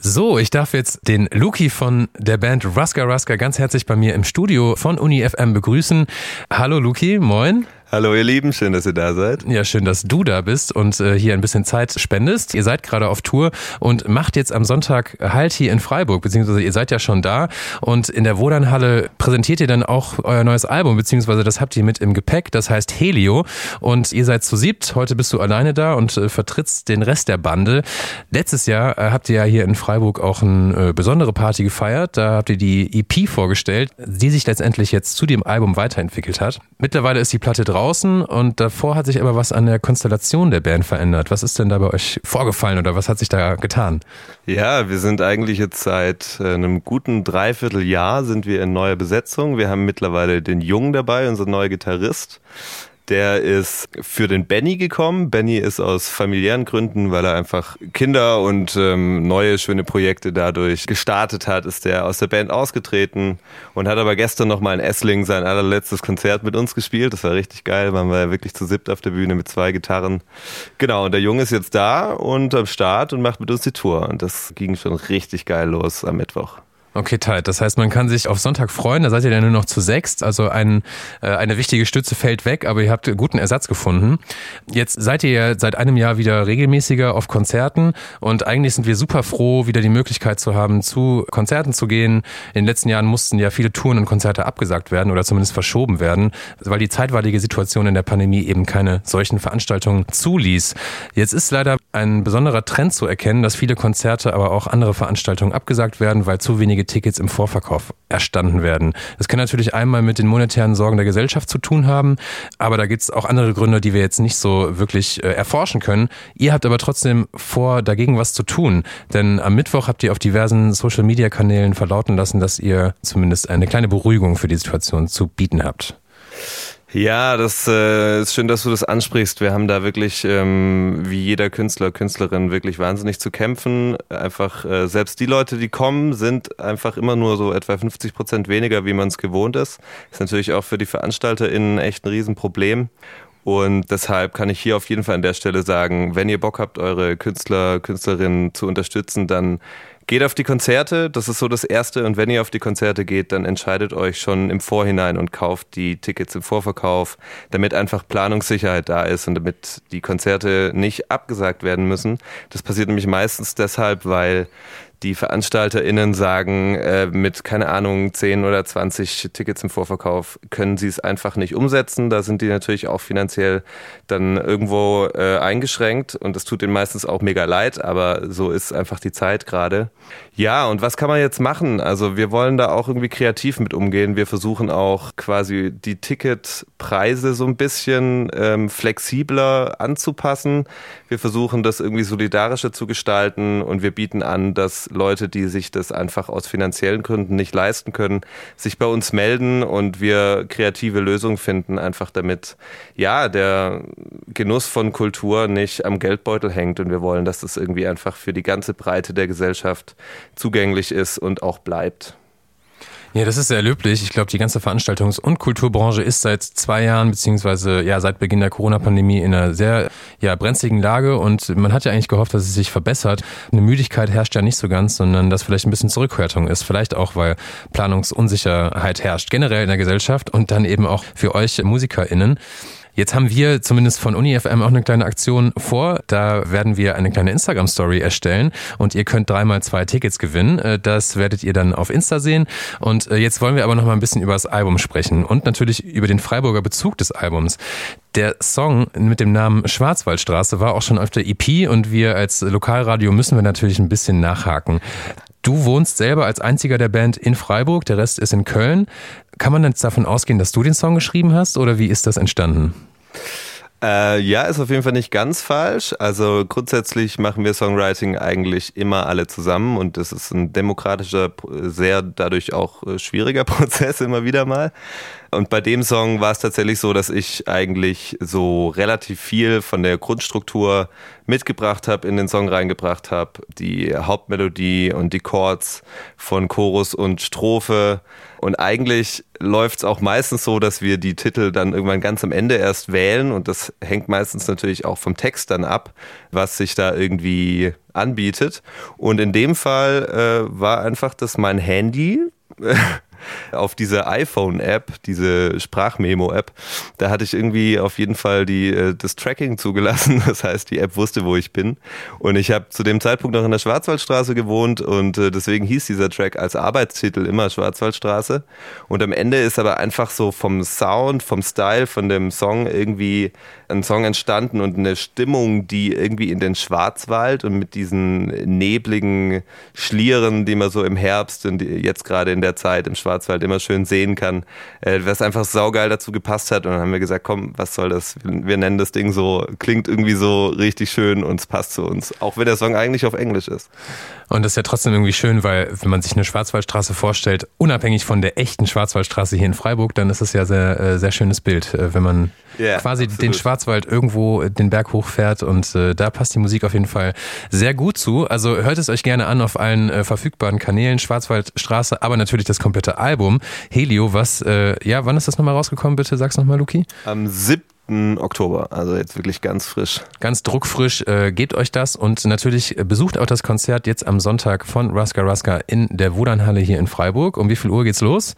So, ich darf jetzt den Luki von der Band Ruska Ruska ganz herzlich bei mir im Studio von Uni FM begrüßen. Hallo Luki, moin. Hallo ihr Lieben, schön, dass ihr da seid. Ja, schön, dass du da bist und äh, hier ein bisschen Zeit spendest. Ihr seid gerade auf Tour und macht jetzt am Sonntag Halt hier in Freiburg, beziehungsweise ihr seid ja schon da und in der Wodanhalle präsentiert ihr dann auch euer neues Album, beziehungsweise das habt ihr mit im Gepäck, das heißt Helio und ihr seid zu siebt. Heute bist du alleine da und äh, vertrittst den Rest der Bande. Letztes Jahr äh, habt ihr ja hier in Freiburg auch eine äh, besondere Party gefeiert. Da habt ihr die EP vorgestellt, die sich letztendlich jetzt zu dem Album weiterentwickelt hat. Mittlerweile ist die Platte draußen draußen und davor hat sich aber was an der Konstellation der Band verändert. Was ist denn da bei euch vorgefallen oder was hat sich da getan? Ja, wir sind eigentlich jetzt seit äh, einem guten Dreivierteljahr sind wir in neuer Besetzung. Wir haben mittlerweile den Jungen dabei, unser neuer Gitarrist. Der ist für den Benny gekommen. Benny ist aus familiären Gründen, weil er einfach Kinder und ähm, neue schöne Projekte dadurch gestartet hat, ist der aus der Band ausgetreten und hat aber gestern noch mal in Essling sein allerletztes Konzert mit uns gespielt. Das war richtig geil. Waren wir wirklich zu siebt auf der Bühne mit zwei Gitarren. Genau, und der Junge ist jetzt da und am Start und macht mit uns die Tour. Und das ging schon richtig geil los am Mittwoch. Okay, tight. Das heißt, man kann sich auf Sonntag freuen. Da seid ihr dann nur noch zu sechst. Also ein, äh, eine wichtige Stütze fällt weg, aber ihr habt guten Ersatz gefunden. Jetzt seid ihr ja seit einem Jahr wieder regelmäßiger auf Konzerten und eigentlich sind wir super froh, wieder die Möglichkeit zu haben, zu Konzerten zu gehen. In den letzten Jahren mussten ja viele Touren und Konzerte abgesagt werden oder zumindest verschoben werden, weil die zeitweilige Situation in der Pandemie eben keine solchen Veranstaltungen zuließ. Jetzt ist leider ein besonderer Trend zu erkennen, dass viele Konzerte, aber auch andere Veranstaltungen abgesagt werden, weil zu wenige Tickets im Vorverkauf erstanden werden. Das kann natürlich einmal mit den monetären Sorgen der Gesellschaft zu tun haben, aber da gibt es auch andere Gründe, die wir jetzt nicht so wirklich äh, erforschen können. Ihr habt aber trotzdem vor, dagegen was zu tun, denn am Mittwoch habt ihr auf diversen Social-Media-Kanälen verlauten lassen, dass ihr zumindest eine kleine Beruhigung für die Situation zu bieten habt. Ja, das äh, ist schön, dass du das ansprichst. Wir haben da wirklich, ähm, wie jeder Künstler, Künstlerin, wirklich wahnsinnig zu kämpfen. Einfach, äh, selbst die Leute, die kommen, sind einfach immer nur so etwa 50 Prozent weniger, wie man es gewohnt ist. Ist natürlich auch für die VeranstalterInnen echt ein Riesenproblem. Und deshalb kann ich hier auf jeden Fall an der Stelle sagen, wenn ihr Bock habt, eure Künstler, Künstlerinnen zu unterstützen, dann Geht auf die Konzerte, das ist so das Erste. Und wenn ihr auf die Konzerte geht, dann entscheidet euch schon im Vorhinein und kauft die Tickets im Vorverkauf, damit einfach Planungssicherheit da ist und damit die Konzerte nicht abgesagt werden müssen. Das passiert nämlich meistens deshalb, weil die VeranstalterInnen sagen, äh, mit, keine Ahnung, 10 oder 20 Tickets im Vorverkauf können sie es einfach nicht umsetzen. Da sind die natürlich auch finanziell dann irgendwo äh, eingeschränkt und das tut ihnen meistens auch mega leid, aber so ist einfach die Zeit gerade. Ja, und was kann man jetzt machen? Also wir wollen da auch irgendwie kreativ mit umgehen. Wir versuchen auch quasi die Ticketpreise so ein bisschen ähm, flexibler anzupassen. Wir versuchen das irgendwie solidarischer zu gestalten und wir bieten an, dass Leute, die sich das einfach aus finanziellen Gründen nicht leisten können, sich bei uns melden und wir kreative Lösungen finden, einfach damit, ja, der Genuss von Kultur nicht am Geldbeutel hängt und wir wollen, dass das irgendwie einfach für die ganze Breite der Gesellschaft zugänglich ist und auch bleibt. Ja, das ist sehr löblich. Ich glaube, die ganze Veranstaltungs- und Kulturbranche ist seit zwei Jahren beziehungsweise ja seit Beginn der Corona-Pandemie in einer sehr ja brenzligen Lage und man hat ja eigentlich gehofft, dass es sich verbessert. Eine Müdigkeit herrscht ja nicht so ganz, sondern dass vielleicht ein bisschen Zurückhaltung ist. Vielleicht auch, weil Planungsunsicherheit herrscht generell in der Gesellschaft und dann eben auch für euch MusikerInnen. Jetzt haben wir zumindest von UniFM auch eine kleine Aktion vor. Da werden wir eine kleine Instagram-Story erstellen und ihr könnt dreimal zwei Tickets gewinnen. Äh, das werdet ihr dann auf Insta sehen. Und äh, jetzt wollen wir aber noch mal ein bisschen über das Album sprechen und natürlich über den Freiburger Bezug des Albums. Der Song mit dem Namen Schwarzwaldstraße war auch schon auf der EP und wir als Lokalradio müssen wir natürlich ein bisschen nachhaken. Du wohnst selber als einziger der Band in Freiburg, der Rest ist in Köln. Kann man jetzt davon ausgehen, dass du den Song geschrieben hast oder wie ist das entstanden? Äh, ja, ist auf jeden Fall nicht ganz falsch. Also grundsätzlich machen wir Songwriting eigentlich immer alle zusammen und das ist ein demokratischer, sehr dadurch auch äh, schwieriger Prozess immer wieder mal. Und bei dem Song war es tatsächlich so, dass ich eigentlich so relativ viel von der Grundstruktur mitgebracht habe, in den Song reingebracht habe. Die Hauptmelodie und die Chords von Chorus und Strophe. Und eigentlich läuft es auch meistens so, dass wir die Titel dann irgendwann ganz am Ende erst wählen. Und das hängt meistens natürlich auch vom Text dann ab, was sich da irgendwie anbietet. Und in dem Fall äh, war einfach das mein Handy auf diese iPhone-App, diese Sprachmemo-App, da hatte ich irgendwie auf jeden Fall die, äh, das Tracking zugelassen. Das heißt, die App wusste, wo ich bin. Und ich habe zu dem Zeitpunkt noch in der Schwarzwaldstraße gewohnt und äh, deswegen hieß dieser Track als Arbeitstitel immer Schwarzwaldstraße. Und am Ende ist aber einfach so vom Sound, vom Style, von dem Song irgendwie ein Song entstanden und eine Stimmung, die irgendwie in den Schwarzwald und mit diesen nebligen Schlieren, die man so im Herbst und jetzt gerade in der Zeit im Schwarzwald immer schön sehen kann, äh, was einfach saugeil dazu gepasst hat. Und dann haben wir gesagt, komm, was soll das? Wir nennen das Ding so, klingt irgendwie so richtig schön und es passt zu uns. Auch wenn der Song eigentlich auf Englisch ist. Und das ist ja trotzdem irgendwie schön, weil wenn man sich eine Schwarzwaldstraße vorstellt, unabhängig von der echten Schwarzwaldstraße hier in Freiburg, dann ist es ja sehr, äh, sehr schönes Bild, äh, wenn man yeah, quasi absolut. den Schwarzwald irgendwo den Berg hochfährt und äh, da passt die Musik auf jeden Fall sehr gut zu. Also hört es euch gerne an auf allen äh, verfügbaren Kanälen, Schwarzwaldstraße, aber natürlich das komplette Album Helio, was, äh, ja, wann ist das nochmal rausgekommen, bitte? Sag's nochmal, Luki. Am 7. Oktober, also jetzt wirklich ganz frisch. Ganz druckfrisch, äh, gebt euch das und natürlich besucht auch das Konzert jetzt am Sonntag von Raska Raska in der Wudernhalle hier in Freiburg. Um wie viel Uhr geht's los?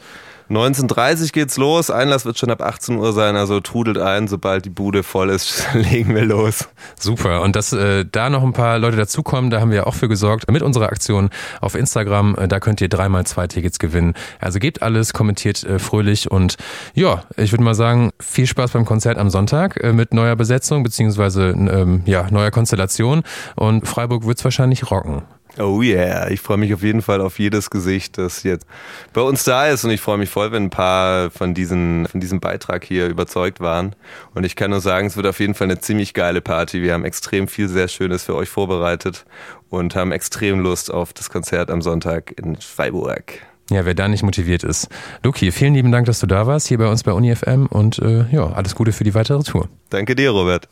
19.30 geht's los. Einlass wird schon ab 18 Uhr sein, also trudelt ein. Sobald die Bude voll ist, legen wir los. Super. Und dass äh, da noch ein paar Leute dazukommen, da haben wir auch für gesorgt mit unserer Aktion auf Instagram. Äh, da könnt ihr dreimal zwei Tickets gewinnen. Also gebt alles, kommentiert äh, fröhlich und ja, ich würde mal sagen, viel Spaß beim Konzert am Sonntag äh, mit neuer Besetzung beziehungsweise ähm, ja, neuer Konstellation. Und Freiburg wird's wahrscheinlich rocken. Oh yeah, ich freue mich auf jeden Fall auf jedes Gesicht, das jetzt bei uns da ist und ich freue mich voll, wenn ein paar von, diesen, von diesem Beitrag hier überzeugt waren. Und ich kann nur sagen, es wird auf jeden Fall eine ziemlich geile Party. Wir haben extrem viel sehr Schönes für euch vorbereitet und haben extrem Lust auf das Konzert am Sonntag in Freiburg. Ja, wer da nicht motiviert ist. Luki, vielen lieben Dank, dass du da warst, hier bei uns bei UniFM und äh, ja, alles Gute für die weitere Tour. Danke dir, Robert.